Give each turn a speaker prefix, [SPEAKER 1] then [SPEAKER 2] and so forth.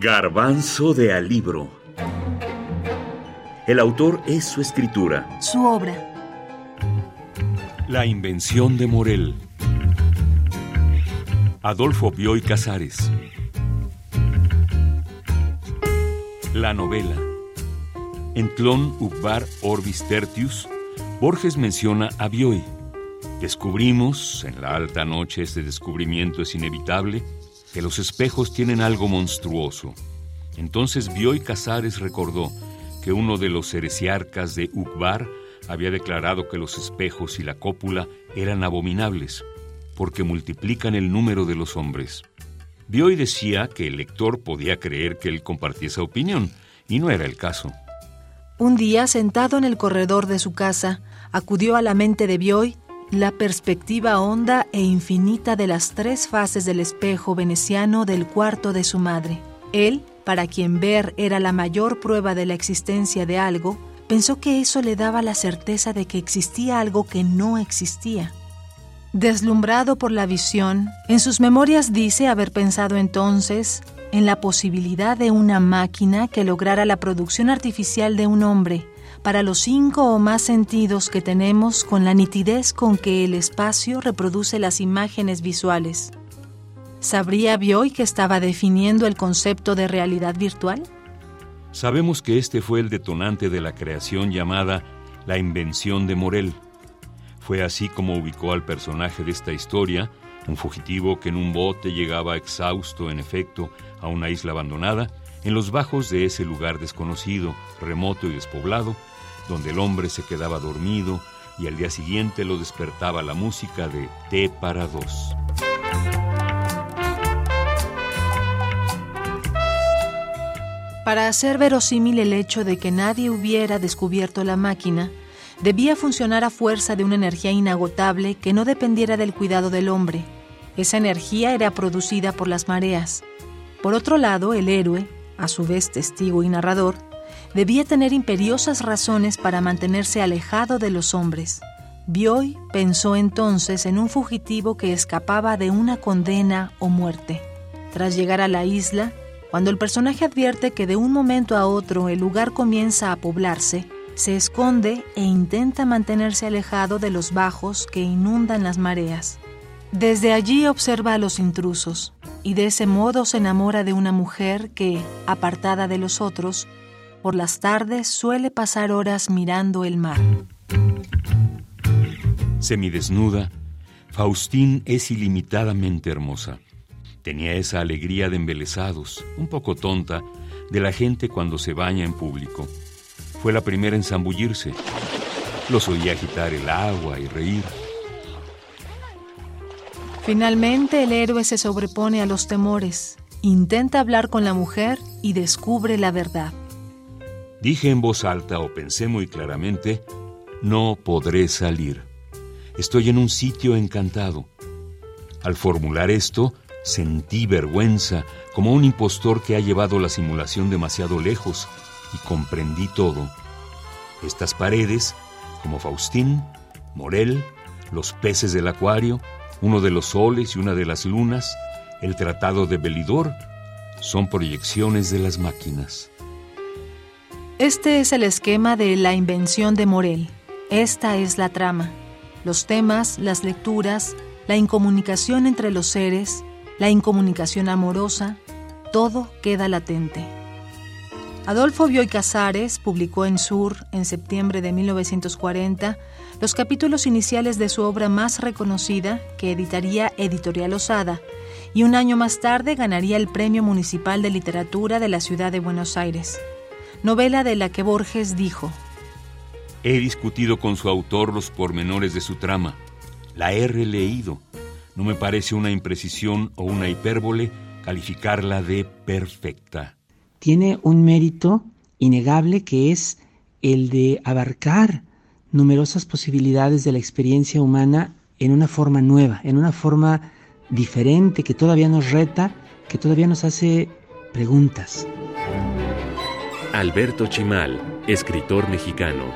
[SPEAKER 1] Garbanzo de Alibro. El autor es su escritura.
[SPEAKER 2] Su obra.
[SPEAKER 3] La invención de Morel. Adolfo Bioy Casares. La novela. En Clon Ukbar Orbis Tertius, Borges menciona a Bioy. Descubrimos, en la alta noche este descubrimiento es inevitable, que los espejos tienen algo monstruoso. Entonces Bioy Casares recordó que uno de los heresiarcas de Ukbar había declarado que los espejos y la cópula eran abominables, porque multiplican el número de los hombres. Bioy decía que el lector podía creer que él compartía esa opinión, y no era el caso.
[SPEAKER 2] Un día, sentado en el corredor de su casa, acudió a la mente de Bioy la perspectiva honda e infinita de las tres fases del espejo veneciano del cuarto de su madre. Él, para quien ver era la mayor prueba de la existencia de algo, pensó que eso le daba la certeza de que existía algo que no existía. Deslumbrado por la visión, en sus memorias dice haber pensado entonces en la posibilidad de una máquina que lograra la producción artificial de un hombre, para los cinco o más sentidos que tenemos con la nitidez con que el espacio reproduce las imágenes visuales. ¿Sabría Bioy que estaba definiendo el concepto de realidad virtual?
[SPEAKER 3] Sabemos que este fue el detonante de la creación llamada la invención de Morel. Fue así como ubicó al personaje de esta historia, un fugitivo que en un bote llegaba exhausto, en efecto, a una isla abandonada, en los bajos de ese lugar desconocido, remoto y despoblado, donde el hombre se quedaba dormido y al día siguiente lo despertaba la música de T para dos.
[SPEAKER 2] Para hacer verosímil el hecho de que nadie hubiera descubierto la máquina, debía funcionar a fuerza de una energía inagotable que no dependiera del cuidado del hombre. Esa energía era producida por las mareas. Por otro lado, el héroe, a su vez testigo y narrador, debía tener imperiosas razones para mantenerse alejado de los hombres. Bioy pensó entonces en un fugitivo que escapaba de una condena o muerte. Tras llegar a la isla, cuando el personaje advierte que de un momento a otro el lugar comienza a poblarse, se esconde e intenta mantenerse alejado de los bajos que inundan las mareas. Desde allí observa a los intrusos y de ese modo se enamora de una mujer que, apartada de los otros, por las tardes suele pasar horas mirando el mar.
[SPEAKER 3] Semidesnuda, Faustín es ilimitadamente hermosa. Tenía esa alegría de embelesados, un poco tonta, de la gente cuando se baña en público. Fue la primera en zambullirse. Los oía agitar el agua y reír.
[SPEAKER 2] Finalmente el héroe se sobrepone a los temores, intenta hablar con la mujer y descubre la verdad.
[SPEAKER 3] Dije en voz alta o pensé muy claramente, no podré salir. Estoy en un sitio encantado. Al formular esto, sentí vergüenza como un impostor que ha llevado la simulación demasiado lejos y comprendí todo. Estas paredes, como Faustín, Morel, los peces del acuario, uno de los soles y una de las lunas, el tratado de Belidor, son proyecciones de las máquinas.
[SPEAKER 2] Este es el esquema de la invención de Morel. Esta es la trama. Los temas, las lecturas, la incomunicación entre los seres, la incomunicación amorosa, todo queda latente. Adolfo Bioy Casares publicó en Sur, en septiembre de 1940, los capítulos iniciales de su obra más reconocida, que editaría Editorial Osada, y un año más tarde ganaría el Premio Municipal de Literatura de la Ciudad de Buenos Aires novela de la que Borges dijo,
[SPEAKER 3] He discutido con su autor los pormenores de su trama. La he releído. No me parece una imprecisión o una hipérbole calificarla de perfecta.
[SPEAKER 4] Tiene un mérito innegable que es el de abarcar numerosas posibilidades de la experiencia humana en una forma nueva, en una forma diferente, que todavía nos reta, que todavía nos hace preguntas.
[SPEAKER 1] Alberto Chimal, escritor mexicano.